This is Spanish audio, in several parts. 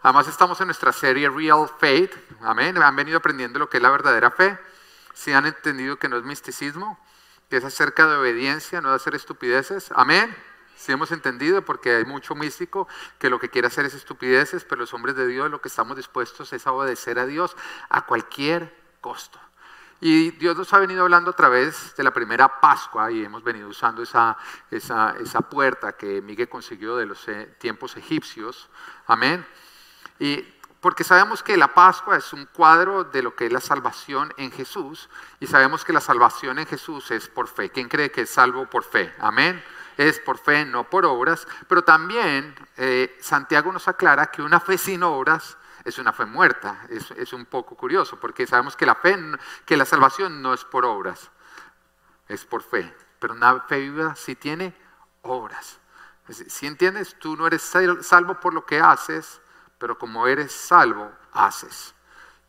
Además estamos en nuestra serie Real Faith, amén. Han venido aprendiendo lo que es la verdadera fe. Si han entendido que no es misticismo, que es acerca de obediencia, no de hacer estupideces, amén. Si hemos entendido, porque hay mucho místico que lo que quiere hacer es estupideces, pero los hombres de Dios lo que estamos dispuestos es a obedecer a Dios a cualquier costo. Y Dios nos ha venido hablando a través de la primera Pascua y hemos venido usando esa, esa, esa puerta que Miguel consiguió de los eh, tiempos egipcios. Amén. Y porque sabemos que la Pascua es un cuadro de lo que es la salvación en Jesús y sabemos que la salvación en Jesús es por fe. ¿Quién cree que es salvo por fe? Amén. Es por fe, no por obras. Pero también eh, Santiago nos aclara que una fe sin obras es una fe muerta. Es, es, un poco curioso porque sabemos que la fe, que la salvación no es por obras, es por fe. Pero una fe viva sí tiene obras. Si entiendes, tú no eres salvo por lo que haces, pero como eres salvo, haces.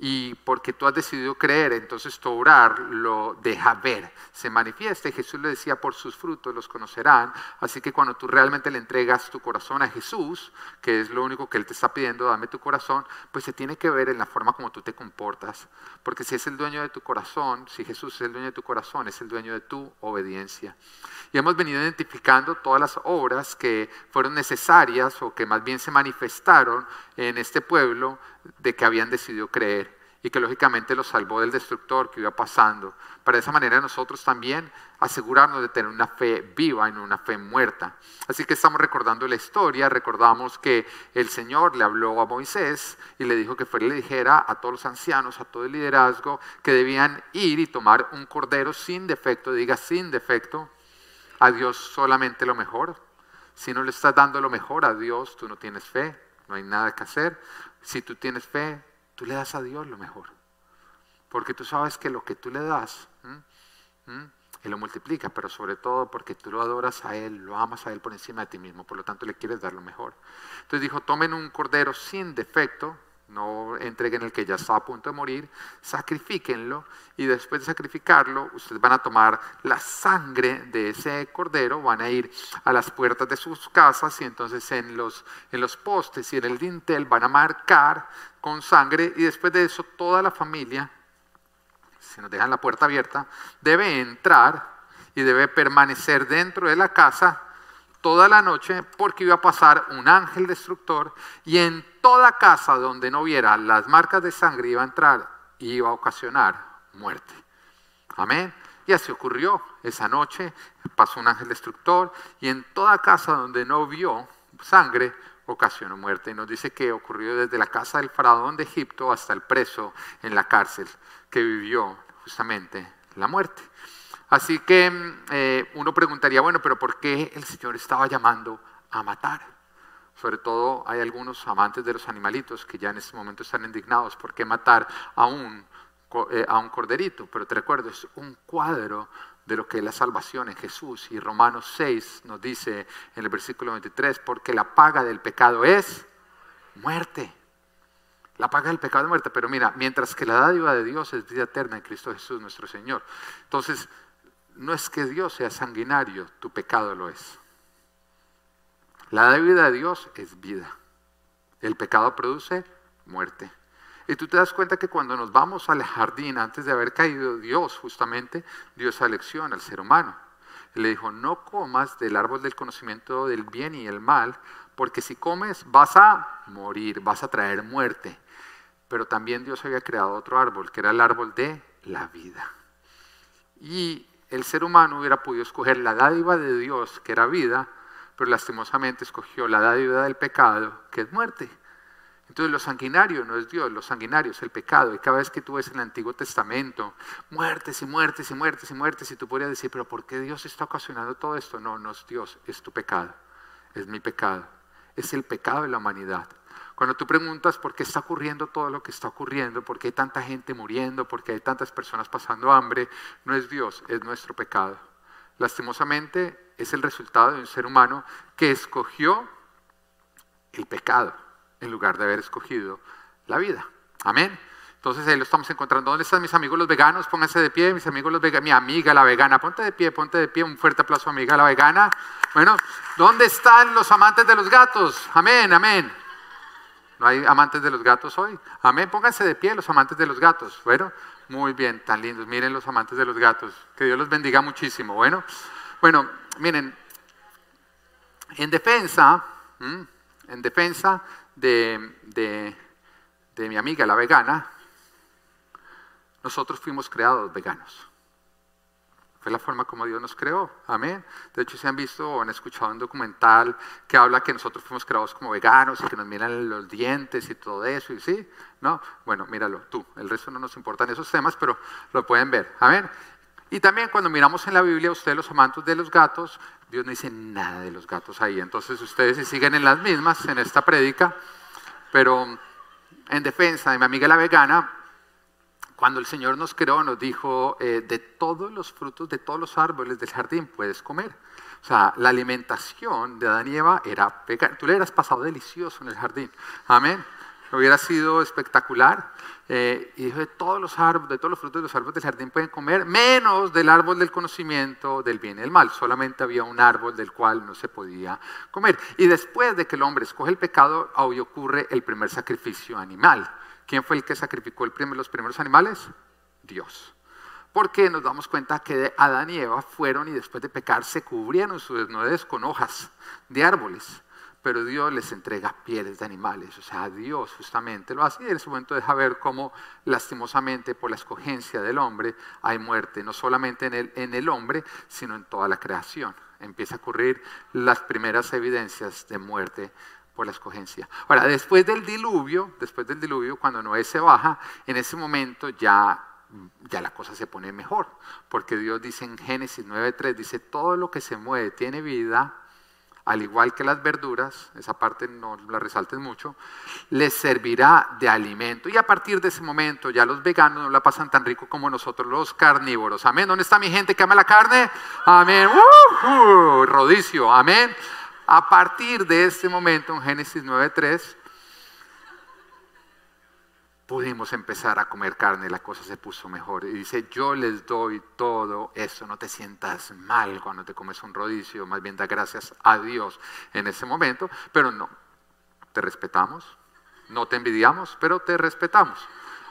Y porque tú has decidido creer, entonces tu orar lo deja ver, se manifiesta. Jesús le decía, por sus frutos los conocerán. Así que cuando tú realmente le entregas tu corazón a Jesús, que es lo único que Él te está pidiendo, dame tu corazón, pues se tiene que ver en la forma como tú te comportas. Porque si es el dueño de tu corazón, si Jesús es el dueño de tu corazón, es el dueño de tu obediencia. Y hemos venido identificando todas las obras que fueron necesarias o que más bien se manifestaron en este pueblo de que habían decidido creer y que lógicamente los salvó del destructor que iba pasando. Para de esa manera nosotros también asegurarnos de tener una fe viva y no una fe muerta. Así que estamos recordando la historia, recordamos que el Señor le habló a Moisés y le dijo que fuera y le dijera a todos los ancianos, a todo el liderazgo, que debían ir y tomar un cordero sin defecto, diga sin defecto, a Dios solamente lo mejor. Si no le estás dando lo mejor a Dios, tú no tienes fe, no hay nada que hacer. Si tú tienes fe, tú le das a Dios lo mejor. Porque tú sabes que lo que tú le das, Él lo multiplica, pero sobre todo porque tú lo adoras a Él, lo amas a Él por encima de ti mismo, por lo tanto le quieres dar lo mejor. Entonces dijo, tomen un cordero sin defecto, no entreguen el que ya está a punto de morir, sacrifíquenlo y después de sacrificarlo, ustedes van a tomar la sangre de ese cordero, van a ir a las puertas de sus casas y entonces en los, en los postes y en el dintel van a marcar con sangre y después de eso toda la familia, si nos dejan la puerta abierta, debe entrar y debe permanecer dentro de la casa toda la noche porque iba a pasar un ángel destructor y en toda casa donde no viera las marcas de sangre iba a entrar y iba a ocasionar muerte. Amén. Y así ocurrió. Esa noche pasó un ángel destructor y en toda casa donde no vio sangre ocasionó muerte. Y nos dice que ocurrió desde la casa del faraón de Egipto hasta el preso en la cárcel que vivió justamente la muerte. Así que eh, uno preguntaría, bueno, pero ¿por qué el Señor estaba llamando a matar? Sobre todo hay algunos amantes de los animalitos que ya en este momento están indignados. ¿Por qué matar a un, eh, a un corderito? Pero te recuerdo, es un cuadro de lo que es la salvación en Jesús. Y Romanos 6 nos dice en el versículo 23, porque la paga del pecado es muerte. La paga del pecado es muerte. Pero mira, mientras que la dádiva de Dios es vida eterna en Cristo Jesús nuestro Señor. Entonces, no es que Dios sea sanguinario, tu pecado lo es. La vida de Dios es vida. El pecado produce muerte. Y tú te das cuenta que cuando nos vamos al jardín, antes de haber caído Dios, justamente, dio esa lección al ser humano. le dijo, no comas del árbol del conocimiento del bien y el mal, porque si comes vas a morir, vas a traer muerte. Pero también Dios había creado otro árbol, que era el árbol de la vida. Y el ser humano hubiera podido escoger la dádiva de Dios, que era vida, pero lastimosamente escogió la dádiva del pecado, que es muerte. Entonces lo sanguinario no es Dios, lo sanguinario es el pecado. Y cada vez que tú ves en el Antiguo Testamento muertes y muertes y muertes y muertes, y tú podrías decir, pero ¿por qué Dios está ocasionando todo esto? No, no es Dios, es tu pecado, es mi pecado, es el pecado de la humanidad. Cuando tú preguntas por qué está ocurriendo todo lo que está ocurriendo, por qué hay tanta gente muriendo, por qué hay tantas personas pasando hambre, no es Dios, es nuestro pecado. Lastimosamente es el resultado de un ser humano que escogió el pecado en lugar de haber escogido la vida. Amén. Entonces ahí lo estamos encontrando. ¿Dónde están mis amigos los veganos? Pónganse de pie, mis amigos los veganos, mi amiga la vegana, ponte de pie, ponte de pie, un fuerte aplauso amiga la vegana. Bueno, ¿dónde están los amantes de los gatos? Amén, amén. ¿No hay amantes de los gatos hoy? Amén. Pónganse de pie los amantes de los gatos. Bueno, muy bien, tan lindos. Miren los amantes de los gatos. Que Dios los bendiga muchísimo. Bueno, bueno, miren, en defensa, en defensa de, de mi amiga la vegana, nosotros fuimos creados veganos. Fue la forma como Dios nos creó. Amén. De hecho, se han visto o han escuchado un documental que habla que nosotros fuimos creados como veganos y que nos miran los dientes y todo eso. ¿Y sí? ¿No? Bueno, míralo tú. El resto no nos importan esos temas, pero lo pueden ver. Amén. Y también cuando miramos en la Biblia, ustedes los amantes de los gatos, Dios no dice nada de los gatos ahí. Entonces ustedes se siguen en las mismas en esta prédica. Pero en defensa de mi amiga la vegana, cuando el Señor nos creó, nos dijo, eh, de todos los frutos, de todos los árboles del jardín puedes comer. O sea, la alimentación de Adán y Eva era vegana. Tú le hubieras pasado delicioso en el jardín. Amén. Hubiera sido espectacular. Eh, y dijo, de todos los árboles, de todos los frutos de los árboles del jardín pueden comer, menos del árbol del conocimiento del bien y del mal. Solamente había un árbol del cual no se podía comer. Y después de que el hombre escoge el pecado, hoy ocurre el primer sacrificio animal. ¿Quién fue el que sacrificó los primeros animales? Dios. Porque nos damos cuenta que Adán y Eva fueron y después de pecar se cubrieron su desnudez con hojas de árboles. Pero Dios les entrega pieles de animales. O sea, Dios justamente lo hace y en ese momento deja ver cómo lastimosamente por la escogencia del hombre hay muerte, no solamente en el, en el hombre, sino en toda la creación. Empieza a ocurrir las primeras evidencias de muerte por la escogencia. Ahora, después del diluvio, después del diluvio, cuando Noé se baja, en ese momento ya, ya la cosa se pone mejor, porque Dios dice en Génesis 9.3, dice, todo lo que se mueve tiene vida, al igual que las verduras, esa parte no la resalten mucho, les servirá de alimento. Y a partir de ese momento ya los veganos no la pasan tan rico como nosotros los carnívoros. Amén. ¿Dónde está mi gente que ama la carne? Amén. Uh, rodicio. Amén. A partir de este momento, en Génesis 9.3, pudimos empezar a comer carne, la cosa se puso mejor. Y dice, yo les doy todo eso, no te sientas mal cuando te comes un rodicio, más bien da gracias a Dios en ese momento, pero no, te respetamos, no te envidiamos, pero te respetamos.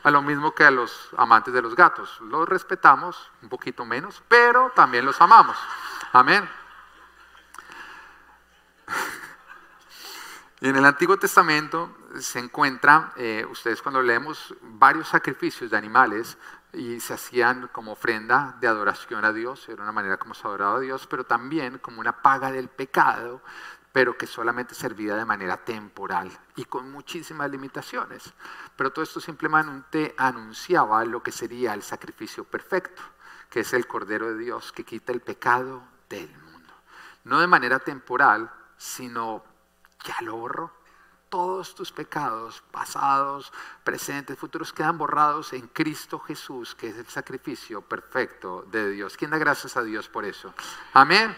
A lo mismo que a los amantes de los gatos, los respetamos un poquito menos, pero también los amamos. Amén. En el Antiguo Testamento se encuentra, eh, ustedes cuando leemos, varios sacrificios de animales y se hacían como ofrenda de adoración a Dios, era una manera como se adoraba a Dios, pero también como una paga del pecado, pero que solamente servía de manera temporal y con muchísimas limitaciones. Pero todo esto simplemente anunciaba lo que sería el sacrificio perfecto, que es el Cordero de Dios que quita el pecado del mundo. No de manera temporal, sino ya lo borró. Todos tus pecados, pasados, presentes, futuros, quedan borrados en Cristo Jesús, que es el sacrificio perfecto de Dios. ¿Quién da gracias a Dios por eso? Amén.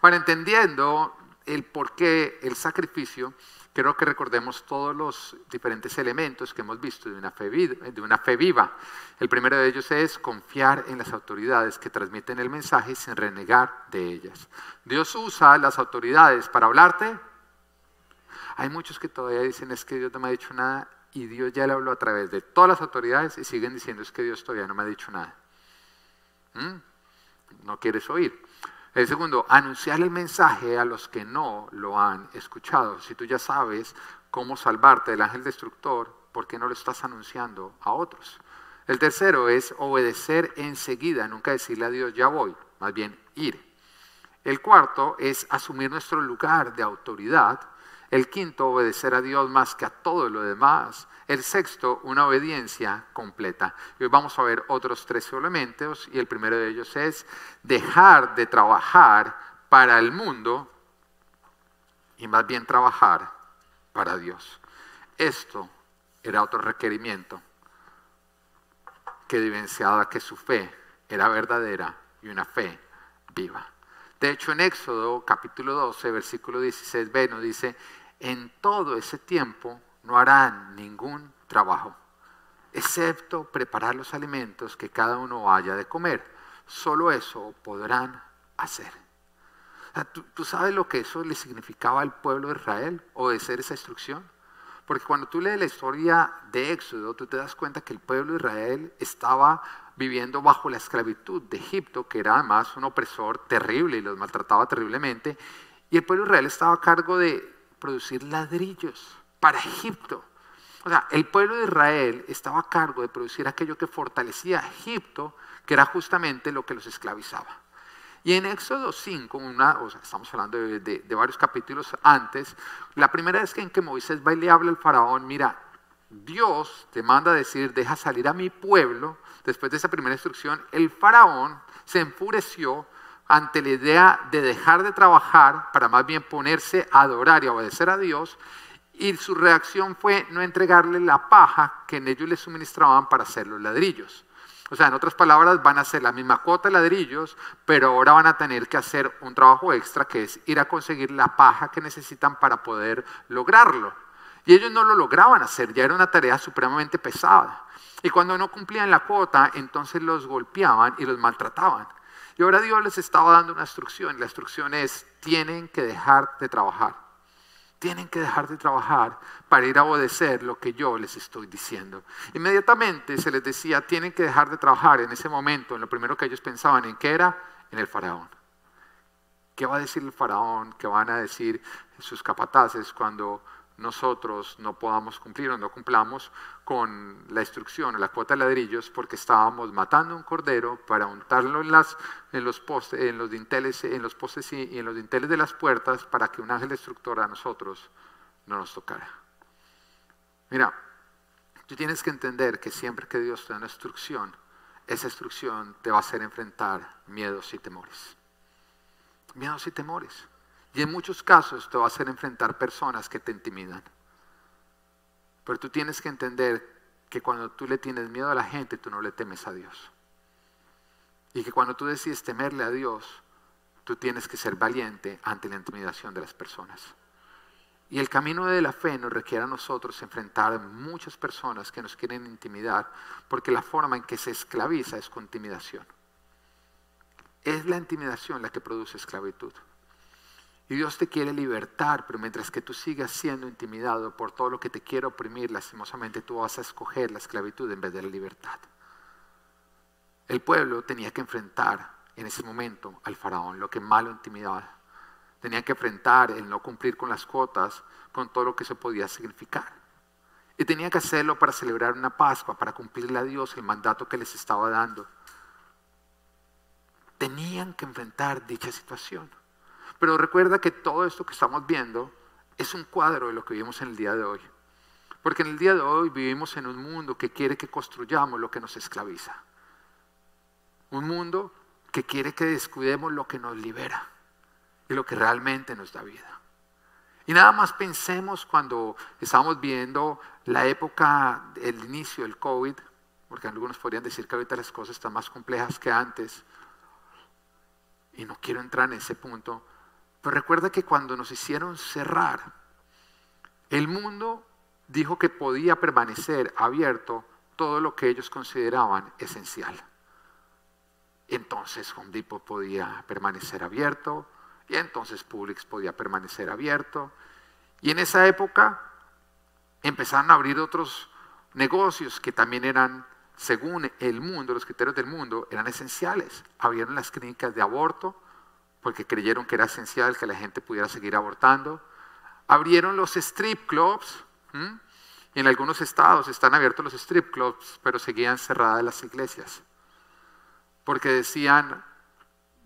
Ahora, entendiendo el por qué el sacrificio, quiero que recordemos todos los diferentes elementos que hemos visto de una, fe de una fe viva. El primero de ellos es confiar en las autoridades que transmiten el mensaje sin renegar de ellas. Dios usa las autoridades para hablarte hay muchos que todavía dicen es que Dios no me ha dicho nada y Dios ya le habló a través de todas las autoridades y siguen diciendo es que Dios todavía no me ha dicho nada. ¿Mm? No quieres oír. El segundo, anunciar el mensaje a los que no lo han escuchado. Si tú ya sabes cómo salvarte del ángel destructor, ¿por qué no lo estás anunciando a otros? El tercero es obedecer enseguida, nunca decirle a Dios ya voy, más bien ir. El cuarto es asumir nuestro lugar de autoridad el quinto, obedecer a Dios más que a todo lo demás. El sexto, una obediencia completa. Y hoy vamos a ver otros tres elementos y el primero de ellos es dejar de trabajar para el mundo y más bien trabajar para Dios. Esto era otro requerimiento que evidenciaba que su fe era verdadera y una fe viva. De hecho, en Éxodo capítulo 12, versículo 16b nos dice, en todo ese tiempo no harán ningún trabajo, excepto preparar los alimentos que cada uno haya de comer. Solo eso podrán hacer. ¿tú, ¿tú, sabes lo que eso le significaba al pueblo de Israel, obedecer esa instrucción? Porque cuando tú lees la historia de Éxodo, tú te das cuenta que el pueblo de Israel estaba viviendo bajo la esclavitud de Egipto, que era además un opresor terrible y los maltrataba terriblemente. Y el pueblo Israel estaba a cargo de producir ladrillos para Egipto. O sea, el pueblo de Israel estaba a cargo de producir aquello que fortalecía a Egipto, que era justamente lo que los esclavizaba. Y en Éxodo 5, una, estamos hablando de, varios capítulos antes, la primera vez que en que Moisés va y le habla al faraón, mira, Dios te manda decir, deja salir a mi pueblo. Después de esa primera instrucción, el faraón se enfureció ante la idea de dejar de trabajar para más bien ponerse a adorar y obedecer a Dios. Y su reacción fue no entregarle la paja que en ellos le suministraban para hacer los ladrillos. O sea, en otras palabras, van a hacer la misma cuota de ladrillos, pero ahora van a tener que hacer un trabajo extra que es ir a conseguir la paja que necesitan para poder lograrlo. Y ellos no lo lograban hacer, ya era una tarea supremamente pesada. Y cuando no cumplían la cuota, entonces los golpeaban y los maltrataban. Y ahora Dios les estaba dando una instrucción. La instrucción es, tienen que dejar de trabajar. Tienen que dejar de trabajar para ir a obedecer lo que yo les estoy diciendo. Inmediatamente se les decía, tienen que dejar de trabajar en ese momento. En lo primero que ellos pensaban en qué era, en el faraón. ¿Qué va a decir el faraón? ¿Qué van a decir sus capataces cuando nosotros no podamos cumplir o no cumplamos con la instrucción o la cuota de ladrillos porque estábamos matando un cordero para untarlo en, los postes, en los dinteles, en los postes y en los dinteles de las puertas para que un ángel destructor a nosotros no nos tocara. Mira, tú tienes que entender que siempre que Dios te da una instrucción, esa instrucción te va a hacer enfrentar miedos y temores. Miedos y temores. Y en muchos casos te va a hacer enfrentar personas que te intimidan. Pero tú tienes que entender que cuando tú le tienes miedo a la gente, tú no le temes a Dios. Y que cuando tú decides temerle a Dios, tú tienes que ser valiente ante la intimidación de las personas. Y el camino de la fe nos requiere a nosotros enfrentar a muchas personas que nos quieren intimidar, porque la forma en que se esclaviza es con intimidación. Es la intimidación la que produce esclavitud. Y Dios te quiere libertar, pero mientras que tú sigas siendo intimidado por todo lo que te quiere oprimir, lastimosamente tú vas a escoger la esclavitud en vez de la libertad. El pueblo tenía que enfrentar en ese momento al faraón, lo que malo intimidaba. Tenía que enfrentar el no cumplir con las cuotas, con todo lo que eso podía significar. Y tenía que hacerlo para celebrar una Pascua, para cumplirle a Dios el mandato que les estaba dando. Tenían que enfrentar dicha situación. Pero recuerda que todo esto que estamos viendo es un cuadro de lo que vivimos en el día de hoy. Porque en el día de hoy vivimos en un mundo que quiere que construyamos lo que nos esclaviza. Un mundo que quiere que descuidemos lo que nos libera y lo que realmente nos da vida. Y nada más pensemos cuando estamos viendo la época, el inicio del COVID, porque algunos podrían decir que ahorita las cosas están más complejas que antes, y no quiero entrar en ese punto, recuerda que cuando nos hicieron cerrar, el mundo dijo que podía permanecer abierto todo lo que ellos consideraban esencial. Entonces Home Depot podía permanecer abierto y entonces Publix podía permanecer abierto. Y en esa época empezaron a abrir otros negocios que también eran, según el mundo, los criterios del mundo, eran esenciales. Abrieron las clínicas de aborto, porque creyeron que era esencial que la gente pudiera seguir abortando. Abrieron los strip clubs. Y en algunos estados están abiertos los strip clubs, pero seguían cerradas las iglesias. Porque decían,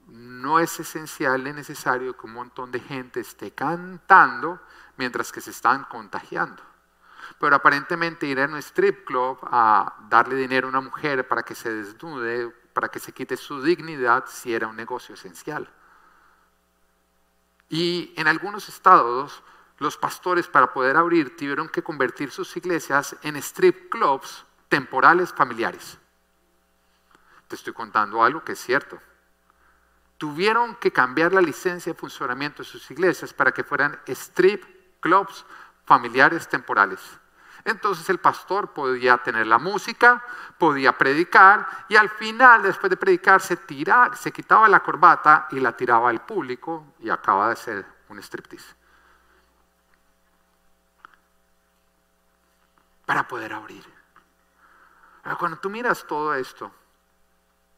no es esencial ni necesario que un montón de gente esté cantando mientras que se están contagiando. Pero aparentemente ir a un strip club a darle dinero a una mujer para que se desnude, para que se quite su dignidad, si era un negocio esencial. Y en algunos estados, los pastores para poder abrir tuvieron que convertir sus iglesias en strip clubs temporales familiares. Te estoy contando algo que es cierto. Tuvieron que cambiar la licencia de funcionamiento de sus iglesias para que fueran strip clubs familiares temporales. Entonces el pastor podía tener la música, podía predicar y al final, después de predicar, se, se quitaba la corbata y la tiraba al público y acaba de ser un striptease. para poder abrir. Ahora, cuando tú miras todo esto,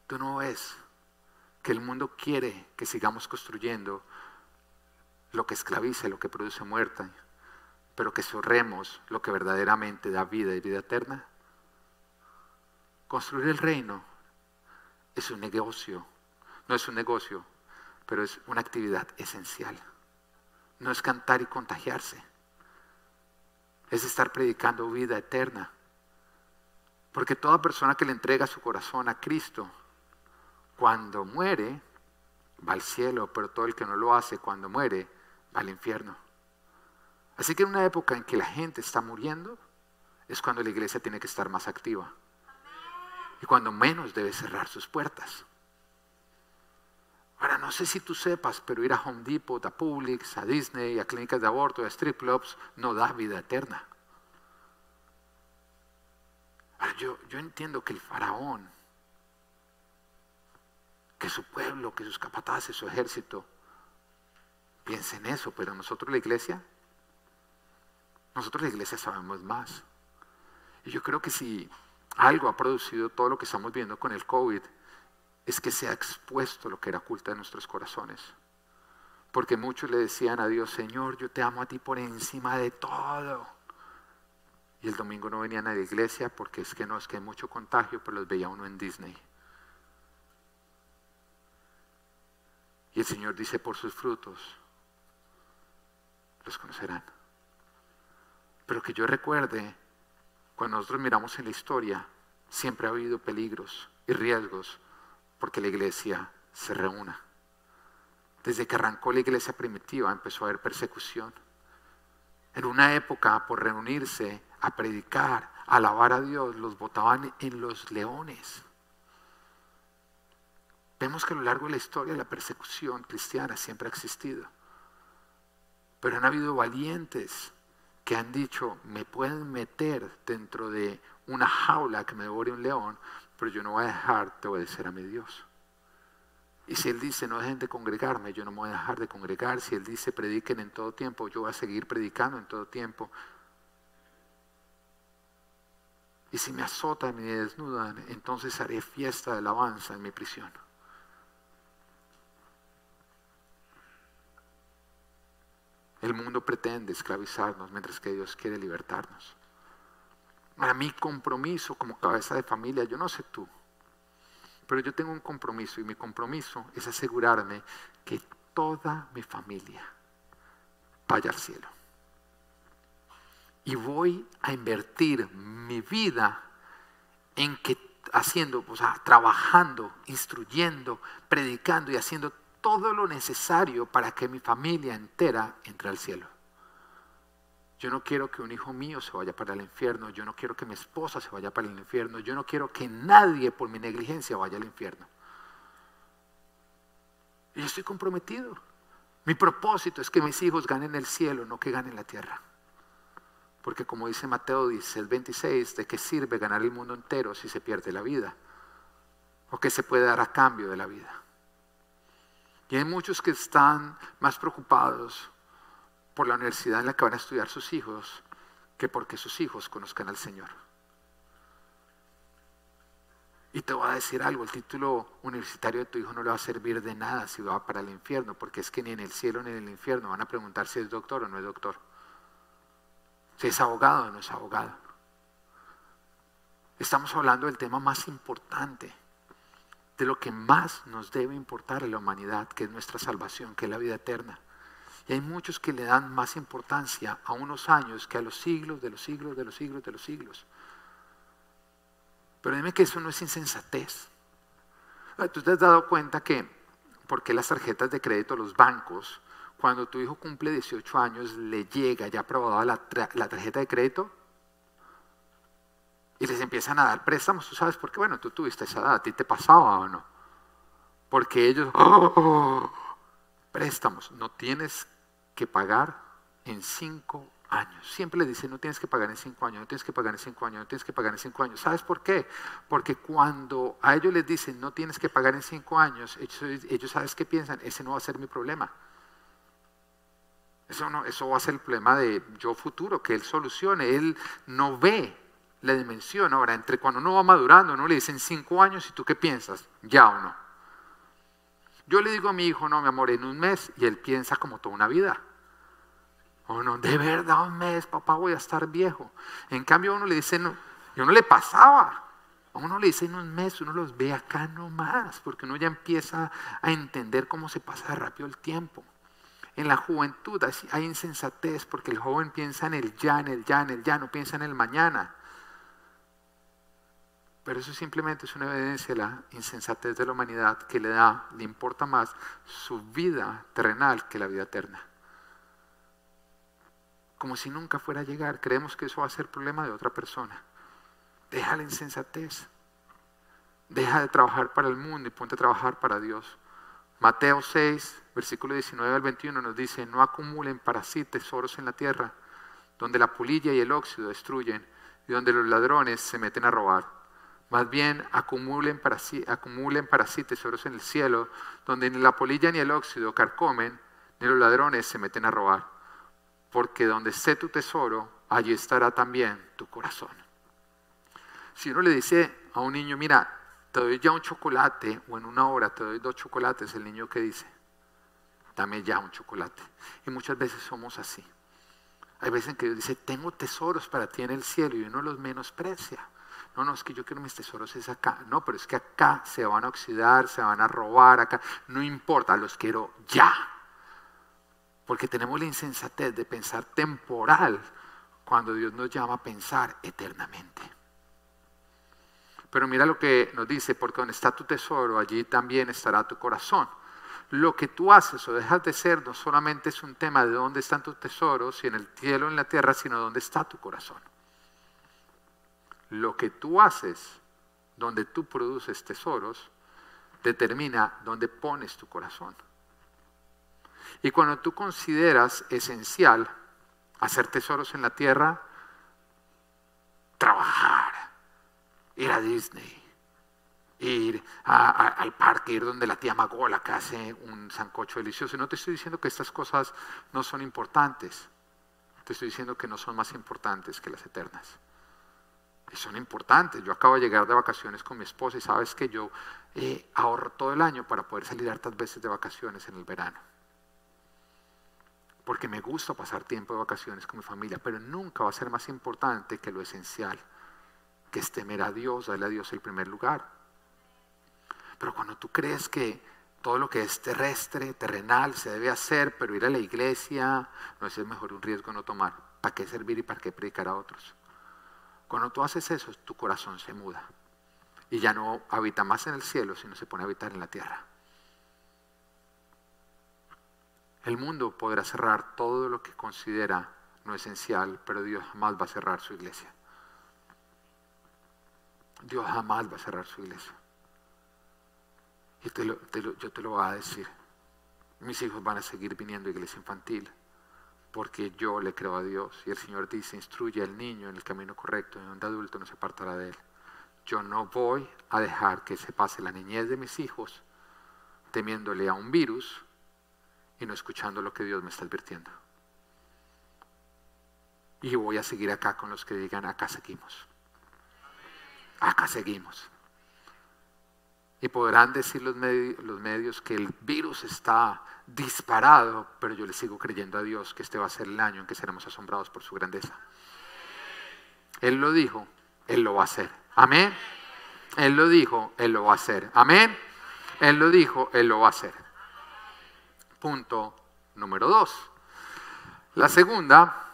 tú no ves que el mundo quiere que sigamos construyendo lo que esclaviza, lo que produce muerte, pero que sorremos lo que verdaderamente da vida y vida eterna. Construir el reino es un negocio, no es un negocio, pero es una actividad esencial. No es cantar y contagiarse, es estar predicando vida eterna. Porque toda persona que le entrega su corazón a Cristo, cuando muere, va al cielo, pero todo el que no lo hace cuando muere, va al infierno. Así que en una época en que la gente está muriendo, es cuando la iglesia tiene que estar más activa. Y cuando menos debe cerrar sus puertas. Ahora, no sé si tú sepas, pero ir a Home Depot, a Publix, a Disney, a clínicas de aborto, a strip clubs, no da vida eterna. Ahora, yo, yo entiendo que el faraón, que su pueblo, que sus capataces, su ejército, piensen eso, pero nosotros la iglesia, nosotros la iglesia sabemos más. Y yo creo que si algo ha producido todo lo que estamos viendo con el COVID, es que se ha expuesto lo que era oculto en nuestros corazones. Porque muchos le decían a Dios, Señor, yo te amo a ti por encima de todo. Y el domingo no venían a la iglesia porque es que no, es que hay mucho contagio, pero los veía uno en Disney. Y el Señor dice, por sus frutos los conocerán. Pero que yo recuerde, cuando nosotros miramos en la historia, siempre ha habido peligros y riesgos porque la iglesia se reúna. Desde que arrancó la iglesia primitiva empezó a haber persecución. En una época, por reunirse a predicar, a alabar a Dios, los botaban en los leones. Vemos que a lo largo de la historia la persecución cristiana siempre ha existido. Pero han habido valientes que han dicho, me pueden meter dentro de una jaula que me devore un león, pero yo no voy a dejar de obedecer a mi Dios. Y si Él dice, no dejen de congregarme, yo no me voy a dejar de congregar. Si Él dice, prediquen en todo tiempo, yo voy a seguir predicando en todo tiempo. Y si me azotan y me desnudan, entonces haré fiesta de alabanza en mi prisión. El mundo pretende esclavizarnos mientras que Dios quiere libertarnos. Para mi compromiso como cabeza de familia, yo no sé tú, pero yo tengo un compromiso y mi compromiso es asegurarme que toda mi familia vaya al cielo. Y voy a invertir mi vida en que haciendo, o sea, trabajando, instruyendo, predicando y haciendo todo lo necesario para que mi familia entera entre al cielo. Yo no quiero que un hijo mío se vaya para el infierno, yo no quiero que mi esposa se vaya para el infierno, yo no quiero que nadie por mi negligencia vaya al infierno. Y yo estoy comprometido. Mi propósito es que mis hijos ganen el cielo, no que ganen la tierra. Porque como dice Mateo 16, 26, ¿de qué sirve ganar el mundo entero si se pierde la vida? ¿O qué se puede dar a cambio de la vida? Y hay muchos que están más preocupados por la universidad en la que van a estudiar sus hijos que porque sus hijos conozcan al Señor. Y te voy a decir algo, el título universitario de tu hijo no le va a servir de nada si va para el infierno, porque es que ni en el cielo ni en el infierno van a preguntar si es doctor o no es doctor, si es abogado o no es abogado. Estamos hablando del tema más importante de lo que más nos debe importar a la humanidad, que es nuestra salvación, que es la vida eterna. Y hay muchos que le dan más importancia a unos años que a los siglos, de los siglos, de los siglos, de los siglos. Pero dime que eso no es insensatez. Ah, Tú te has dado cuenta que, porque las tarjetas de crédito, los bancos, cuando tu hijo cumple 18 años, le llega ya aprobada la, la tarjeta de crédito, y les empiezan a dar préstamos. ¿Tú sabes por qué? Bueno, tú tuviste esa edad, ¿a ti te pasaba o no? Porque ellos, ¡oh! préstamos, no tienes que pagar en cinco años. Siempre les dicen, no tienes que pagar en cinco años, no tienes que pagar en cinco años, no tienes que pagar en cinco años. ¿Sabes por qué? Porque cuando a ellos les dicen, no tienes que pagar en cinco años, ellos, ellos ¿sabes qué piensan? Ese no va a ser mi problema. Eso, no, eso va a ser el problema de yo futuro, que Él solucione. Él no ve la dimensión. Ahora, entre cuando uno va madurando, uno le dicen cinco años y tú qué piensas, ya o no. Yo le digo a mi hijo, no, mi amor, en un mes, y él piensa como toda una vida. O no, de verdad, un mes, papá, voy a estar viejo. En cambio, uno le dice, no, y uno le pasaba. A uno le dice en un mes, uno los ve acá nomás, porque uno ya empieza a entender cómo se pasa rápido el tiempo. En la juventud hay insensatez porque el joven piensa en el ya, en el ya, en el ya, no piensa en el mañana. Pero eso simplemente es una evidencia de la insensatez de la humanidad que le da, le importa más su vida terrenal que la vida eterna. Como si nunca fuera a llegar, creemos que eso va a ser problema de otra persona. Deja la insensatez. Deja de trabajar para el mundo y ponte a trabajar para Dios. Mateo 6, versículo 19 al 21 nos dice, no acumulen para sí tesoros en la tierra, donde la polilla y el óxido destruyen y donde los ladrones se meten a robar. Más bien acumulen para sí, acumulen para sí tesoros en el cielo, donde ni la polilla ni el óxido carcomen, ni los ladrones se meten a robar. Porque donde esté tu tesoro, allí estará también tu corazón. Si uno le dice a un niño, mira, te doy ya un chocolate o en una hora te doy dos chocolates, el niño que dice, dame ya un chocolate. Y muchas veces somos así. Hay veces en que Dios dice, tengo tesoros para ti en el cielo y uno los menosprecia. No, no, es que yo quiero mis tesoros es acá. No, pero es que acá se van a oxidar, se van a robar, acá. No importa, los quiero ya. Porque tenemos la insensatez de pensar temporal cuando Dios nos llama a pensar eternamente. Pero mira lo que nos dice, porque donde está tu tesoro, allí también estará tu corazón. Lo que tú haces o dejas de ser no solamente es un tema de dónde están tus tesoros, si en el cielo o en la tierra, sino dónde está tu corazón. Lo que tú haces, donde tú produces tesoros, determina dónde pones tu corazón. Y cuando tú consideras esencial hacer tesoros en la tierra, trabajar, ir a Disney, ir al parque, ir donde la tía Magola que hace un sancocho delicioso. no te estoy diciendo que estas cosas no son importantes, te estoy diciendo que no son más importantes que las eternas. Y son importantes. Yo acabo de llegar de vacaciones con mi esposa y sabes que yo eh, ahorro todo el año para poder salir hartas veces de vacaciones en el verano. Porque me gusta pasar tiempo de vacaciones con mi familia, pero nunca va a ser más importante que lo esencial que es temer a Dios, darle a Dios el primer lugar. Pero cuando tú crees que todo lo que es terrestre, terrenal, se debe hacer, pero ir a la iglesia, no es mejor un riesgo no tomar. ¿Para qué servir y para qué predicar a otros? Cuando tú haces eso, tu corazón se muda. Y ya no habita más en el cielo, sino se pone a habitar en la tierra. El mundo podrá cerrar todo lo que considera no esencial, pero Dios jamás va a cerrar su iglesia. Dios jamás va a cerrar su iglesia. Y yo te lo voy a decir. Mis hijos van a seguir viniendo a iglesia infantil porque yo le creo a Dios. Y el Señor dice, instruye al niño en el camino correcto, y donde adulto no se apartará de él. Yo no voy a dejar que se pase la niñez de mis hijos temiéndole a un virus y no escuchando lo que Dios me está advirtiendo. Y voy a seguir acá con los que digan, acá seguimos acá seguimos. Y podrán decir los, medios que el virus está disparado, pero yo le sigo creyendo a Dios que este va a ser el año en que seremos asombrados por su grandeza. Él lo dijo, Él lo va a hacer. Amén. Él lo dijo, Él lo va a hacer. Amén. Él lo dijo, Él lo va a hacer. Punto número dos. La segunda,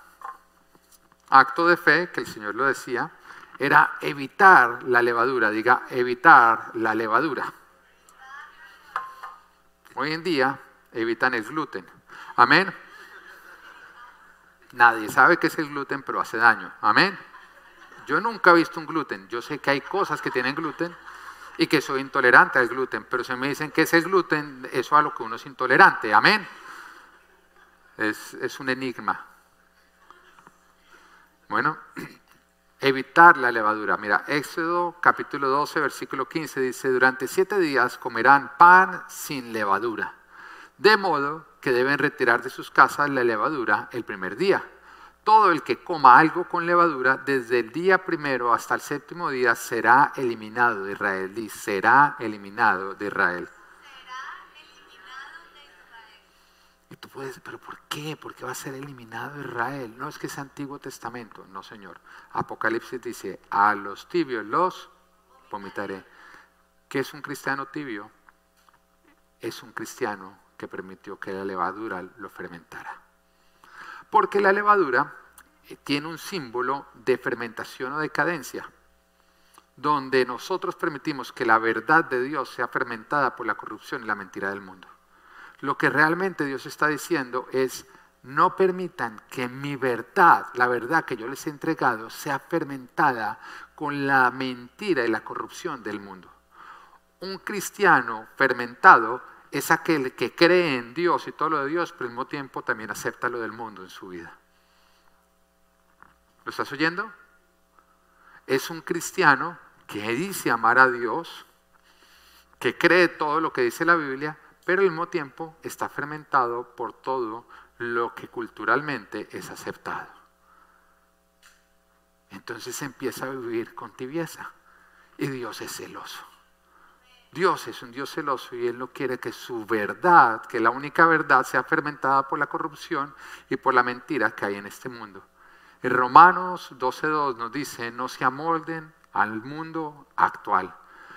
acto de fe, que el Señor lo decía, era evitar la levadura, diga, evitar la levadura. Hoy en día evitan el gluten. Amén. Nadie sabe qué es el gluten, pero hace daño. Amén. Yo nunca he visto un gluten. Yo sé que hay cosas que tienen gluten y que soy intolerante al gluten, pero si me dicen que es el gluten, eso a lo que uno es intolerante. Amén. Es, es un enigma. Bueno, evitar la levadura. Mira, Éxodo capítulo 12, versículo 15 dice, durante siete días comerán pan sin levadura, de modo que deben retirar de sus casas la levadura el primer día. todo el que coma algo con levadura, desde el día primero hasta el séptimo día, será eliminado de Israel. Dice, será eliminado de Israel. Y pero ¿por qué? ¿Por qué va a ser eliminado Israel? No es que es Antiguo Testamento, no Señor. Apocalipsis dice, a los tibios los vomitaré. ¿Qué es un cristiano tibio? Es un cristiano que permitió que la levadura lo fermentara. Porque la levadura eh, tiene un símbolo de fermentación o decadencia, donde nosotros permitimos que la verdad de Dios sea fermentada por la corrupción y la mentira del mundo. Lo que realmente Dios está diciendo es, no permitan que mi verdad, la verdad que yo les he entregado, sea fermentada con la mentira y la corrupción del mundo. Un cristiano fermentado es aquel que cree en Dios y todo lo de Dios, pero al mismo tiempo también acepta lo del mundo en su vida. ¿Lo estás oyendo? Es un cristiano que dice amar a Dios, que cree todo lo que dice la Biblia, pero al mismo tiempo está fermentado por todo lo que culturalmente es aceptado. Entonces empieza a vivir con tibieza y Dios es celoso. Dios es un Dios celoso y Él no quiere que su verdad, que la única verdad, sea fermentada por la corrupción y por la mentira que hay en este mundo. En Romanos 12.2 nos dice, no se amolden al mundo actual,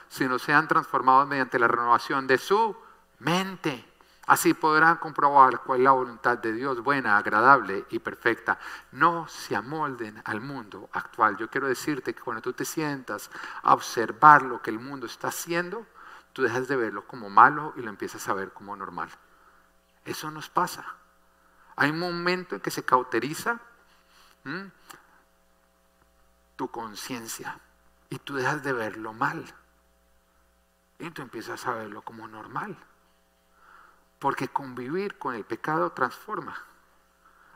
sino sean transformados mediante la renovación de su mente. Así podrán comprobar cuál es la voluntad de Dios buena, agradable y perfecta. No se amolden al mundo actual. Yo quiero decirte que cuando tú te sientas a observar lo que el mundo está haciendo, tú dejas de verlo como malo y lo empiezas a ver como normal. Eso nos pasa. Hay un momento en que se cauteriza tu conciencia y tú dejas de verlo mal. Y tú empiezas a verlo como normal. Porque convivir con el pecado transforma.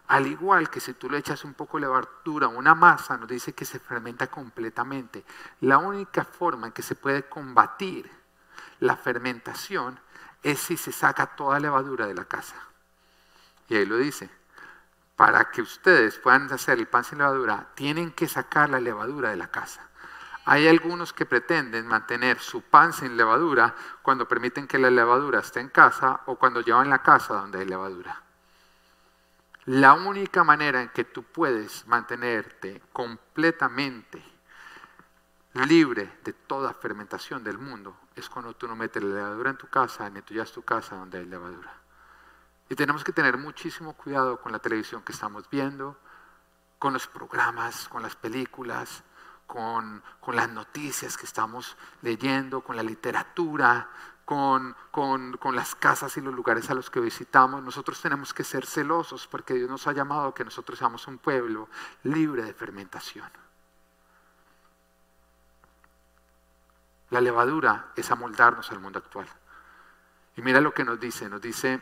Al igual que si tú le echas un poco de levadura a una masa, nos dice que se fermenta completamente. La única forma en que se puede combatir la fermentación es si se saca toda levadura de la casa. Y ahí lo dice. Para que ustedes puedan hacer el pan sin levadura, tienen que sacar la levadura de la casa. Hay algunos que pretenden mantener su pan sin levadura cuando permiten que la levadura esté en casa o cuando llevan la casa donde hay levadura. La única manera en que tú puedes mantenerte completamente libre de toda fermentación del mundo es cuando tú no metes la levadura en tu casa ni tú ya tu casa donde hay levadura. Y tenemos que tener muchísimo cuidado con la televisión que estamos viendo, con los programas, con las películas, con, las noticias que estamos leyendo, con la literatura, con, las casas y los lugares a los que visitamos. Nosotros tenemos que ser celosos porque Dios nos ha llamado a que nosotros seamos un pueblo libre de fermentación. La levadura es amoldarnos al mundo actual. Y mira lo que nos dice, nos dice,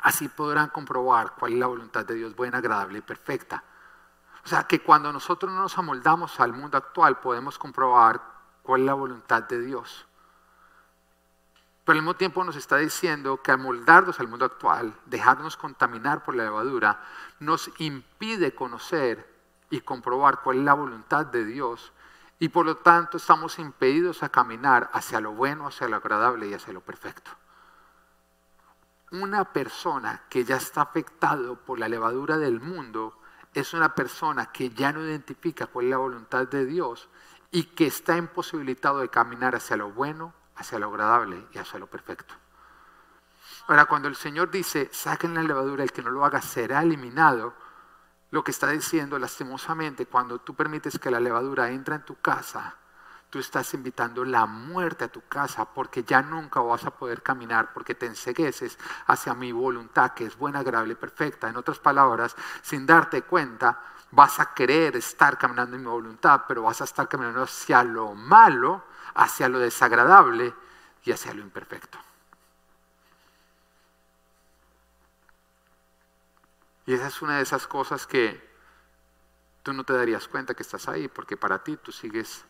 así podrán comprobar cuál es la voluntad de Dios buena, agradable y perfecta. O sea, que cuando nosotros no nos amoldamos al mundo actual podemos comprobar cuál es la voluntad de Dios. Pero al mismo tiempo nos está diciendo que amoldarnos al mundo actual, dejarnos contaminar por la levadura, nos impide conocer y comprobar cuál es la voluntad de Dios y por lo tanto estamos impedidos a caminar hacia lo bueno, hacia lo agradable y hacia lo perfecto. Una persona que ya está afectado por la levadura del mundo es una persona que ya no identifica cuál es la voluntad de Dios y que está imposibilitado de caminar hacia lo bueno, hacia lo agradable y hacia lo perfecto. Ahora, cuando el Señor dice, saquen la levadura, el que no lo haga será eliminado, lo que está diciendo lastimosamente, cuando tú permites que la levadura entre en tu casa, tú estás invitando la muerte a tu casa porque ya nunca vas a poder caminar porque te ensegueces hacia mi voluntad que es buena, agradable y perfecta. En otras palabras, sin darte cuenta, vas a querer estar caminando en mi voluntad, pero vas a estar caminando hacia lo malo, hacia lo desagradable y hacia lo imperfecto. Y esa es una de esas cosas que tú no te darías cuenta que estás ahí, porque para ti tú sigues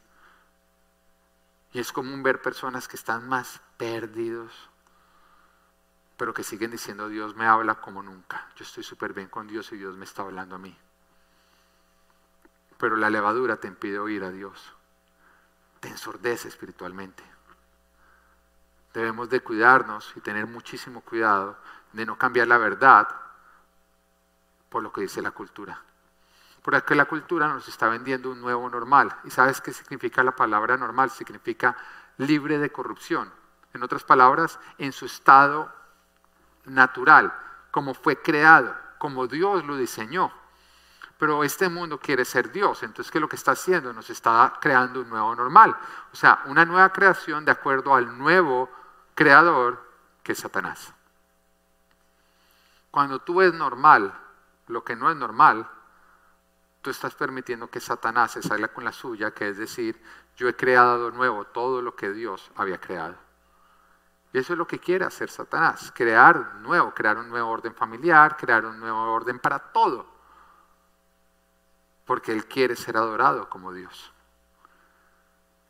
y es común ver personas que están más perdidos, pero que siguen diciendo Dios me habla como nunca. Yo estoy súper bien con Dios y Dios me está hablando a mí. pero la levadura te impide oír a Dios. Te ensordece espiritualmente. Debemos de cuidarnos y tener muchísimo cuidado de no cambiar la verdad por lo que dice la cultura. Porque la cultura nos está vendiendo un nuevo normal. ¿Y sabes qué significa la palabra normal? Significa libre de corrupción. En otras palabras, en su estado natural, como fue creado, como Dios lo diseñó. Pero este mundo quiere ser Dios, entonces ¿qué es lo que está haciendo? Nos está creando un nuevo normal. O sea, una nueva creación de acuerdo al nuevo creador que es Satanás. Cuando tú ves normal lo que no es normal, tú estás permitiendo que Satanás se salga con la suya, que es decir, yo he creado nuevo todo lo que Dios había creado. Y eso es lo que quiere hacer Satanás, crear nuevo, crear un nuevo orden familiar, crear un nuevo orden para todo. Porque Él quiere ser adorado como Dios.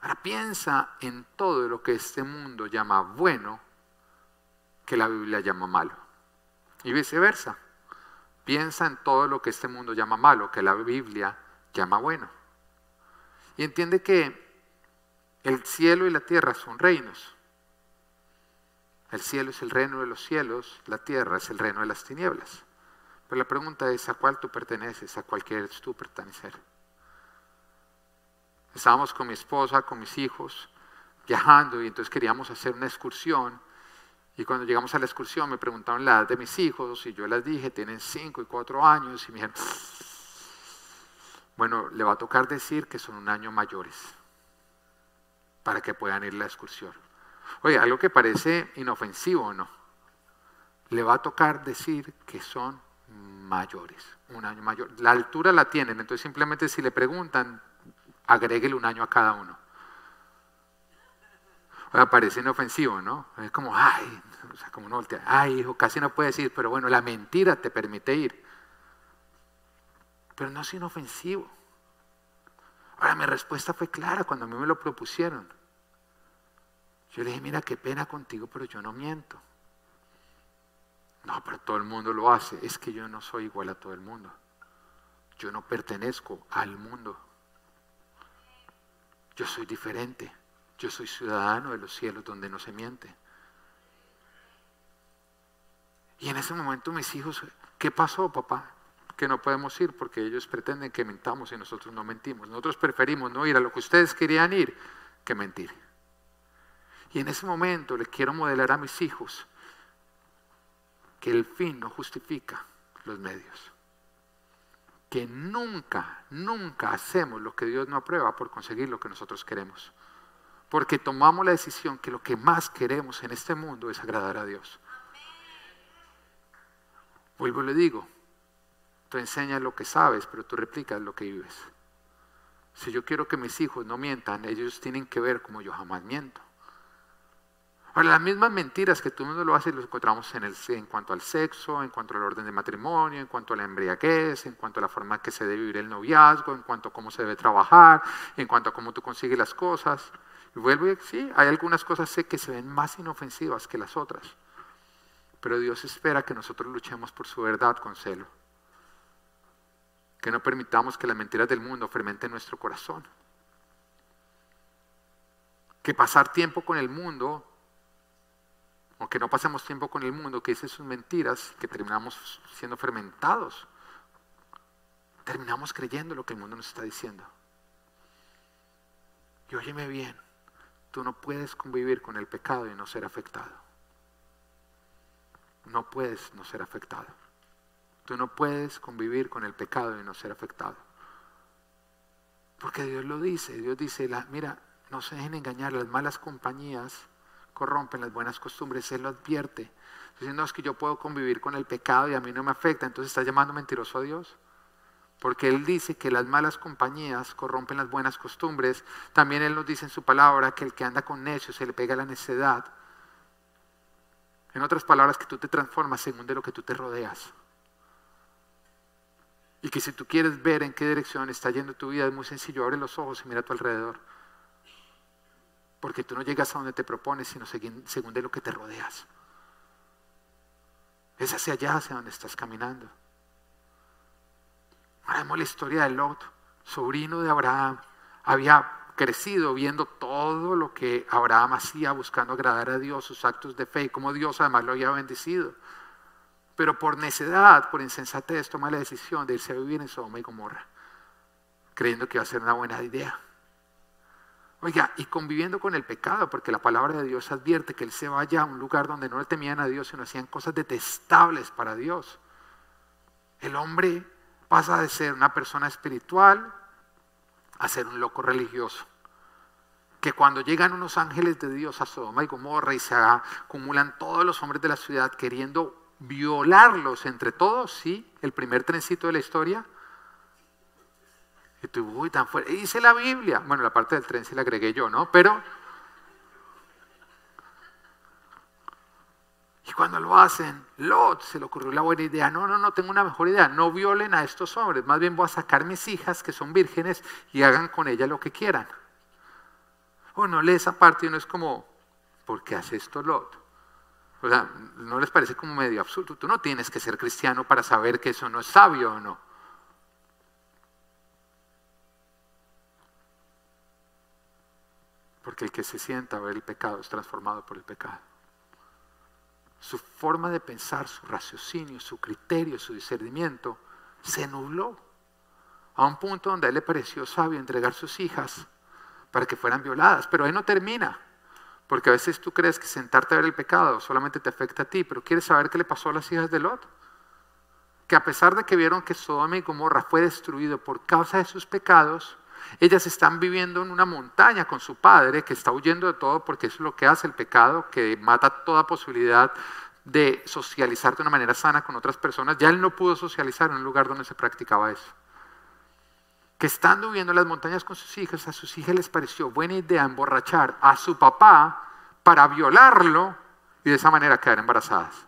Ahora piensa en todo lo que este mundo llama bueno, que la Biblia llama malo. Y viceversa. Piensa en todo lo que este mundo llama malo, que la Biblia llama bueno. Y entiende que el cielo y la tierra son reinos. El cielo es el reino de los cielos, la tierra es el reino de las tinieblas. Pero la pregunta es, ¿a cuál tú perteneces? ¿A cuál quieres tú pertenecer? Estábamos con mi esposa, con mis hijos, viajando y entonces queríamos hacer una excursión. Y cuando llegamos a la excursión me preguntaron la edad de mis hijos y yo les dije, tienen cinco y cuatro años y me dijeron, bueno, le va a tocar decir que son un año mayores para que puedan ir a la excursión. Oye, algo que parece inofensivo, ¿no? Le va a tocar decir que son mayores, un año mayor. La altura la tienen, entonces simplemente si le preguntan, agréguele un año a cada uno. Parece inofensivo, ¿no? Es como, ay, o sea, como no ay, hijo, casi no puede decir, pero bueno, la mentira te permite ir. Pero no es inofensivo. Ahora, mi respuesta fue clara cuando a mí me lo propusieron. Yo le dije, mira, qué pena contigo, pero yo no miento. No, pero todo el mundo lo hace. Es que yo no soy igual a todo el mundo. Yo no pertenezco al mundo. Yo soy diferente. Yo soy ciudadano de los cielos donde no se miente. Y en ese momento mis hijos, ¿qué pasó, papá? Que no podemos ir porque ellos pretenden que mentamos y nosotros no mentimos. Nosotros preferimos no ir a lo que ustedes querían ir que mentir. Y en ese momento le quiero modelar a mis hijos que el fin no justifica los medios. Que nunca, nunca hacemos lo que Dios no aprueba por conseguir lo que nosotros queremos. Porque tomamos la decisión que lo que más queremos en este mundo es agradar a Dios. Vuelvo y le digo, tú enseñas lo que sabes, pero tú replicas lo que vives. Si yo quiero que mis hijos no mientan, ellos tienen que ver como yo jamás miento. Ahora, las mismas mentiras que tú no lo haces, los encontramos en, el, en cuanto al sexo, en cuanto al orden de matrimonio, en cuanto a la embriaguez, en cuanto a la forma que se debe vivir el noviazgo, en cuanto a cómo se debe trabajar, en cuanto a cómo tú consigues las cosas. Vuelvo y sí, hay algunas cosas que se ven más inofensivas que las otras. Pero Dios espera que nosotros luchemos por su verdad con celo. Que no permitamos que las mentiras del mundo fermenten nuestro corazón. Que pasar tiempo con el mundo aunque no pasemos tiempo con el mundo que dice sus mentiras, que terminamos siendo fermentados, terminamos creyendo lo que el mundo nos está diciendo. Y óyeme bien, tú no puedes convivir con el pecado y no ser afectado. No puedes no ser afectado. Tú no puedes convivir con el pecado y no ser afectado. Porque Dios lo dice, Dios dice, mira, no se dejen engañar las malas compañías corrompen las buenas costumbres, Él lo advierte. Diciendo, es que yo puedo convivir con el pecado y a mí no me afecta, entonces está llamando mentiroso a Dios. Porque Él dice que las malas compañías corrompen las buenas costumbres. También Él nos dice en su palabra que el que anda con necios se le pega la necedad. En otras palabras, que tú te transformas según de lo que tú te rodeas. Y que si tú quieres ver en qué dirección está yendo tu vida, es muy sencillo, abre los ojos y mira a tu alrededor. Porque tú no llegas a donde te propones, sino según de lo que te rodeas. Es hacia allá, hacia donde estás caminando. Ahora vemos la historia de Lot. sobrino de Abraham, había crecido viendo todo lo que Abraham hacía buscando agradar a Dios, sus actos de fe y cómo Dios además lo había bendecido. Pero por necedad, por insensatez, toma la decisión de irse a vivir en Sodoma y Gomorra, creyendo que iba a ser una buena idea. Oiga, y conviviendo con el pecado, porque la palabra de Dios advierte que él se vaya a un lugar donde no le temían a Dios, sino hacían cosas detestables para Dios. El hombre pasa de ser una persona espiritual a ser un loco religioso. Que cuando llegan unos ángeles de Dios a Sodoma y Gomorra y se acumulan todos los hombres de la ciudad queriendo violarlos entre todos, sí, el primer trencito de la historia, y tú, uy, tan fuerte. Y dice la Biblia. Bueno, la parte del tren sí la agregué yo, ¿no? Pero. Y cuando lo hacen, Lot se le ocurrió la buena idea. No, no, no, tengo una mejor idea. No violen a estos hombres. Más bien voy a sacar mis hijas que son vírgenes y hagan con ellas lo que quieran. O no lee esa parte y uno es como, ¿por qué hace esto Lot? O sea, ¿no les parece como medio absurdo? Tú no tienes que ser cristiano para saber que eso no es sabio o no. Porque el que se sienta a ver el pecado es transformado por el pecado. Su forma de pensar, su raciocinio, su criterio, su discernimiento se nubló a un punto donde a él le pareció sabio entregar sus hijas para que fueran violadas. Pero ahí no termina. Porque a veces tú crees que sentarte a ver el pecado solamente te afecta a ti, pero quieres saber qué le pasó a las hijas de Lot. Que a pesar de que vieron que Sodoma y Gomorra fue destruido por causa de sus pecados, ellas están viviendo en una montaña con su padre que está huyendo de todo porque eso es lo que hace el pecado, que mata toda posibilidad de socializar de una manera sana con otras personas. Ya él no pudo socializar en un lugar donde se practicaba eso. Que estando viviendo en las montañas con sus hijas, a sus hijas les pareció buena idea emborrachar a su papá para violarlo y de esa manera quedar embarazadas.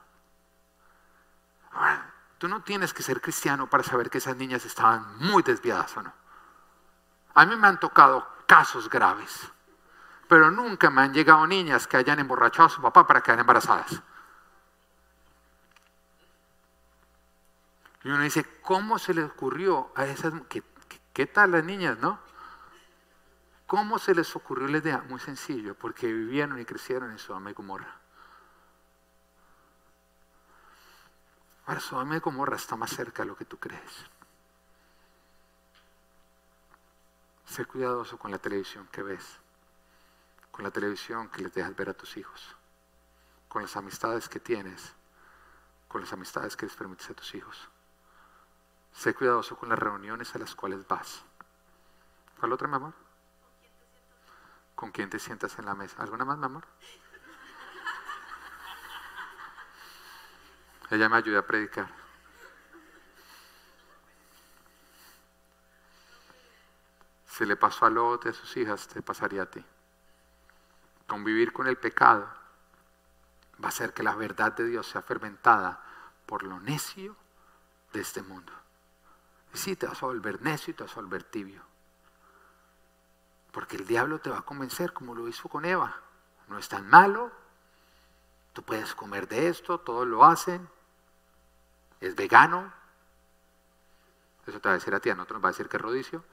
Ahora, tú no tienes que ser cristiano para saber que esas niñas estaban muy desviadas o no. A mí me han tocado casos graves, pero nunca me han llegado niñas que hayan emborrachado a su papá para quedar embarazadas. Y uno dice, ¿cómo se le ocurrió a esas... ¿Qué, qué, tal las niñas, no? ¿Cómo se les ocurrió la idea? Muy sencillo, porque vivieron y crecieron en Sodoma y Gomorra. Ahora, Sodoma y Gomorra está más cerca de lo que tú crees. Sé cuidadoso con la televisión que ves, con la televisión que les dejas ver a tus hijos, con las amistades que tienes, con las amistades que les permites a tus hijos. Sé cuidadoso con las reuniones a las cuales vas. ¿Cuál otra, mi amor? ¿Con quién te sientas en la mesa? ¿Alguna más, mi amor? Ella me ayuda a predicar. Si le pasó a Lot y a sus hijas, te pasaría a ti. Convivir con el pecado va a hacer que la verdad de Dios sea fermentada por lo necio de este mundo. Y sí, te vas a volver necio y te vas a volver tibio. Porque el diablo te va a convencer como lo hizo con Eva. No es tan malo, tú puedes comer de esto, todos lo hacen, es vegano. Eso te va a decir a ti, a nosotros nos va a decir que es rodicio.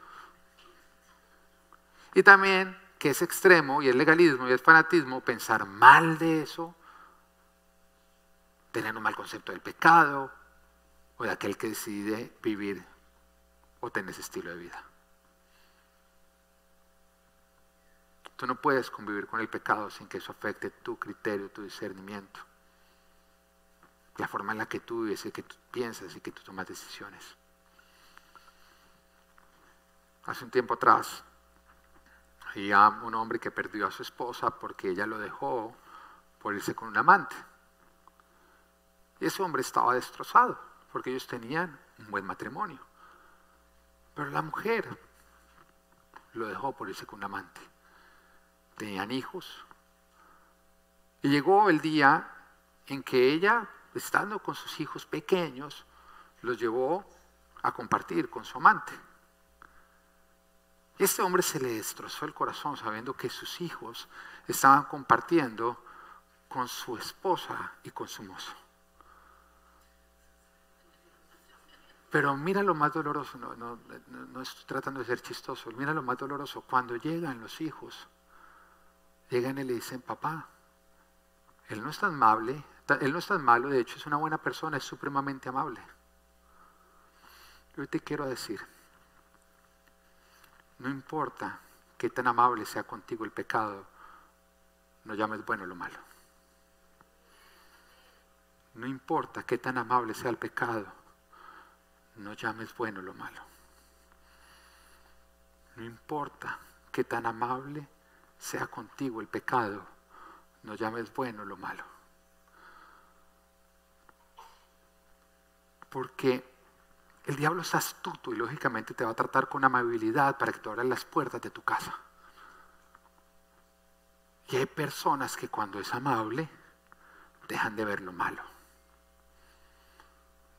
Y también que es extremo y es legalismo y es fanatismo pensar mal de eso, tener un mal concepto del pecado o de aquel que decide vivir o tener ese estilo de vida. Tú no puedes convivir con el pecado sin que eso afecte tu criterio, tu discernimiento, la forma en la que tú vives y que tú piensas y que tú tomas decisiones. Hace un tiempo atrás había un hombre que perdió a su esposa porque ella lo dejó por irse con un amante. Y ese hombre estaba destrozado porque ellos tenían un buen matrimonio. Pero la mujer lo dejó por irse con un amante. Tenían hijos. Y llegó el día en que ella, estando con sus hijos pequeños, los llevó a compartir con su amante. Este hombre se le destrozó el corazón sabiendo que sus hijos estaban compartiendo con su esposa y con su mozo. Pero mira lo más doloroso, no, no, no, estoy tratando de ser chistoso, mira lo más doloroso, cuando llegan los hijos, llegan y le dicen, papá, él no es tan amable, él no es tan malo, de hecho es una buena persona, es supremamente amable. Yo te quiero decir, no importa qué tan amable sea contigo el pecado, no llames bueno lo malo. No importa qué tan amable sea el pecado, no llames bueno lo malo. No importa qué tan amable sea contigo el pecado, no llames bueno lo malo. Porque el diablo es astuto y lógicamente te va a tratar con amabilidad para que tú abras las puertas de tu casa. Y hay personas que cuando es amable dejan de ver lo malo.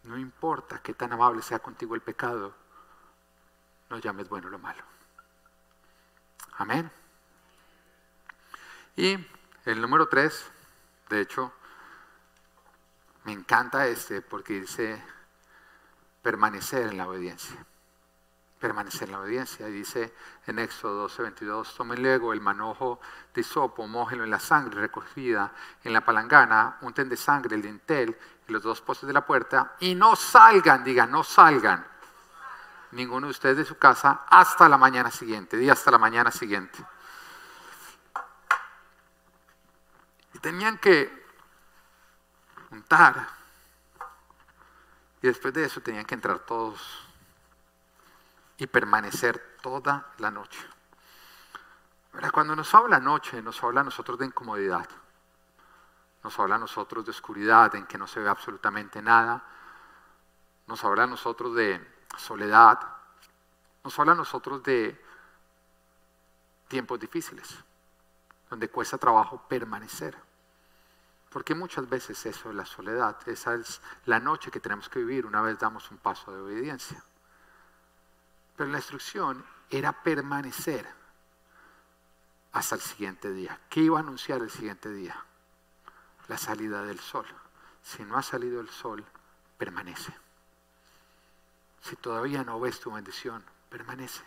No importa qué tan amable sea contigo el pecado, no llames bueno lo malo. Amén. Y el número tres, de hecho, me encanta este porque dice permanecer en la obediencia. Permanecer en la obediencia. Y dice en Éxodo 12, 22, tomen luego el manojo de hisopo, mójenlo en la sangre recogida en la palangana, unten de sangre el dintel y los dos postes de la puerta y no salgan, digan, no salgan ninguno de ustedes de su casa hasta la mañana siguiente, día hasta la mañana siguiente. Y tenían que untar y después de eso tenían que entrar todos y permanecer toda la noche. Cuando nos habla noche, nos habla a nosotros de incomodidad. Nos habla a nosotros de oscuridad, en que no se ve absolutamente nada. Nos habla a nosotros de soledad. Nos habla a nosotros de tiempos difíciles, donde cuesta trabajo permanecer. Porque muchas veces eso es la soledad, esa es la noche que tenemos que vivir una vez damos un paso de obediencia. Pero la instrucción era permanecer hasta el siguiente día. ¿Qué iba a anunciar el siguiente día? La salida del sol. Si no ha salido el sol, permanece. Si todavía no ves tu bendición, permanece.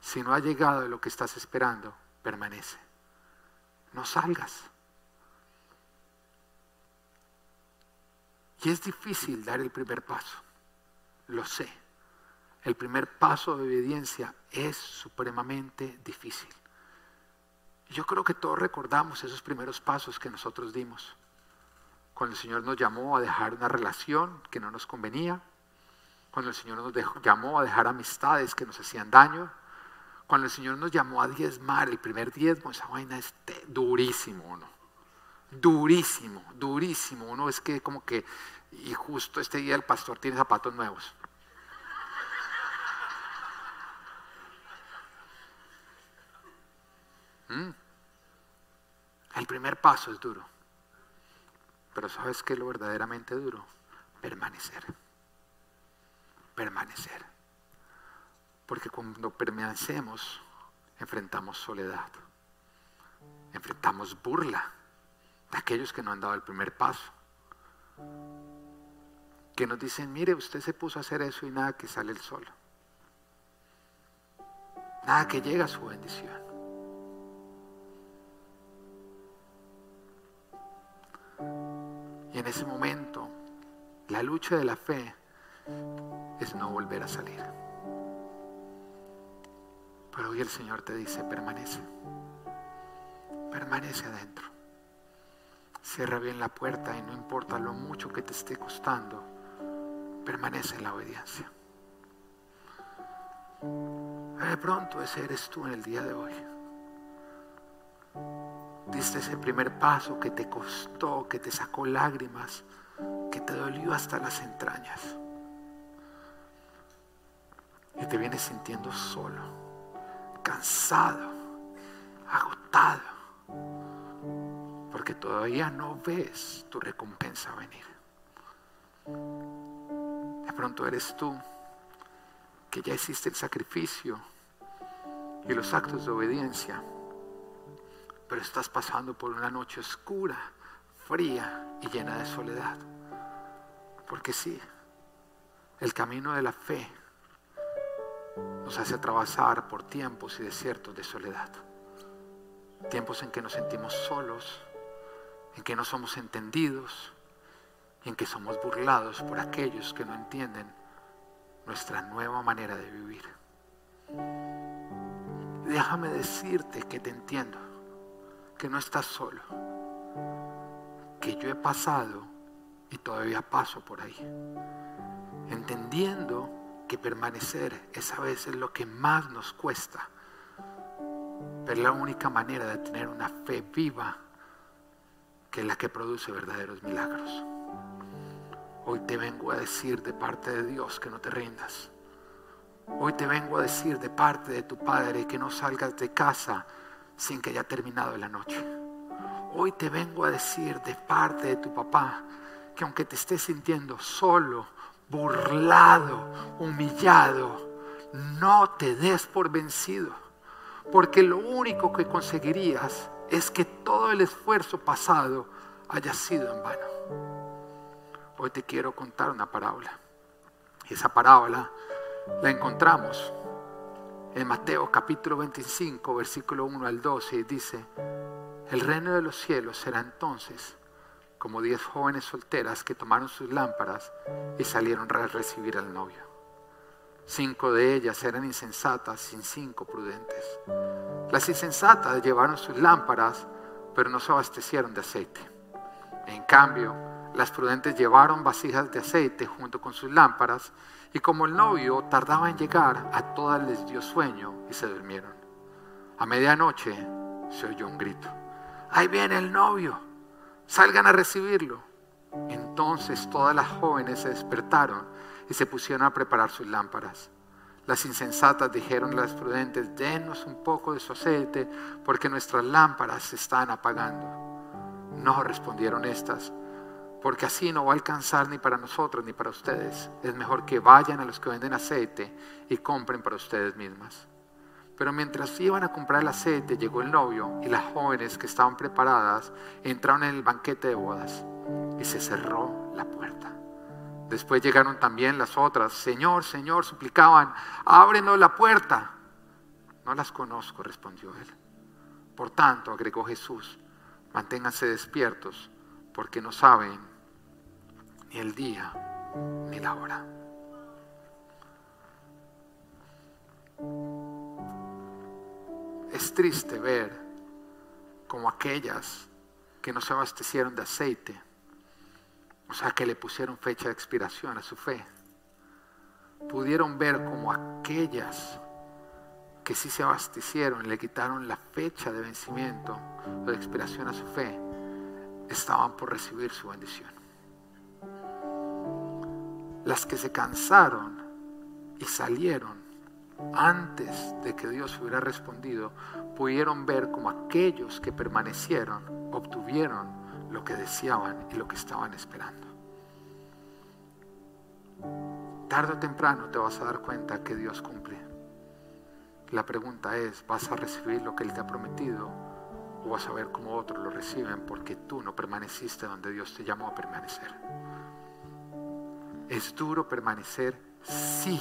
Si no ha llegado lo que estás esperando, permanece. No salgas. Y es difícil dar el primer paso, lo sé. El primer paso de obediencia es supremamente difícil. Yo creo que todos recordamos esos primeros pasos que nosotros dimos. Cuando el Señor nos llamó a dejar una relación que no nos convenía, cuando el Señor nos llamó a dejar amistades que nos hacían daño, cuando el Señor nos llamó a diezmar, el primer diezmo, esa vaina es durísimo, ¿no? Durísimo, durísimo. Uno es que como que, y justo este día el pastor tiene zapatos nuevos. ¿Mm? El primer paso es duro. Pero ¿sabes qué es lo verdaderamente duro? Permanecer. Permanecer. Porque cuando permanecemos, enfrentamos soledad. Enfrentamos burla aquellos que no han dado el primer paso. Que nos dicen, mire, usted se puso a hacer eso y nada que sale el sol. Nada que llega a su bendición. Y en ese momento, la lucha de la fe es no volver a salir. Pero hoy el Señor te dice, permanece. Permanece adentro. Cierra bien la puerta y no importa lo mucho que te esté costando, permanece en la obediencia. De pronto ese eres tú en el día de hoy. Diste ese primer paso que te costó, que te sacó lágrimas, que te dolió hasta las entrañas. Y te vienes sintiendo solo, cansado, agotado todavía no ves tu recompensa venir. De pronto eres tú que ya hiciste el sacrificio y los actos de obediencia, pero estás pasando por una noche oscura, fría y llena de soledad. Porque sí, El camino de la fe nos hace atravesar por tiempos y desiertos de soledad. Tiempos en que nos sentimos solos, en que no somos entendidos en que somos burlados por aquellos que no entienden nuestra nueva manera de vivir. Déjame decirte que te entiendo, que no estás solo, que yo he pasado y todavía paso por ahí, entendiendo que permanecer es a veces lo que más nos cuesta, pero es la única manera de tener una fe viva que es la que produce verdaderos milagros. Hoy te vengo a decir de parte de Dios que no te rindas. Hoy te vengo a decir de parte de tu Padre que no salgas de casa sin que haya terminado la noche. Hoy te vengo a decir de parte de tu papá que aunque te estés sintiendo solo, burlado, humillado, no te des por vencido. Porque lo único que conseguirías es que todo el esfuerzo pasado haya sido en vano. Hoy te quiero contar una parábola. Esa parábola la encontramos en Mateo capítulo 25, versículo 1 al 12, y dice, el reino de los cielos será entonces como diez jóvenes solteras que tomaron sus lámparas y salieron a recibir al novio. Cinco de ellas eran insensatas y cinco prudentes. Las insensatas llevaron sus lámparas, pero no se abastecieron de aceite. En cambio, las prudentes llevaron vasijas de aceite junto con sus lámparas, y como el novio tardaba en llegar, a todas les dio sueño y se durmieron. A medianoche se oyó un grito. Ahí viene el novio salgan a recibirlo. Entonces todas las jóvenes se despertaron y se pusieron a preparar sus lámparas. Las insensatas dijeron a las prudentes, denos un poco de su aceite porque nuestras lámparas se están apagando. No respondieron estas, porque así no va a alcanzar ni para nosotros ni para ustedes. Es mejor que vayan a los que venden aceite y compren para ustedes mismas. Pero mientras iban a comprar el aceite, llegó el novio y las jóvenes que estaban preparadas entraron en el banquete de bodas y se cerró la puerta. Después llegaron también las otras. Señor, Señor, suplicaban, ábrenos la puerta. No las conozco, respondió él. Por tanto, agregó Jesús, manténganse despiertos porque no saben ni el día ni la hora es triste ver como aquellas que no se abastecieron de aceite, o sea, que le pusieron fecha de expiración a su fe, pudieron ver como aquellas que sí se abastecieron le quitaron la fecha de vencimiento o de expiración a su fe, estaban por recibir su bendición. Las que se cansaron y salieron antes de que Dios hubiera respondido, pudieron ver como aquellos que permanecieron obtuvieron lo que deseaban y lo que estaban esperando. Tarde o temprano te vas a dar cuenta que Dios cumple. La pregunta es, ¿vas a recibir lo que Él te ha prometido o vas a ver cómo otros lo reciben porque tú no permaneciste donde Dios te llamó a permanecer? ¿Es duro permanecer? Sí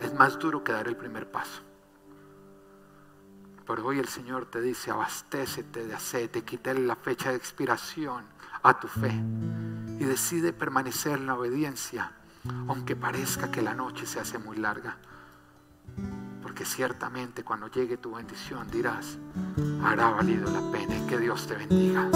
es más duro que dar el primer paso. Pero hoy el Señor te dice, abastécete de aceite, quítale la fecha de expiración a tu fe y decide permanecer en la obediencia, aunque parezca que la noche se hace muy larga. Porque ciertamente cuando llegue tu bendición dirás, hará valido la pena y que Dios te bendiga.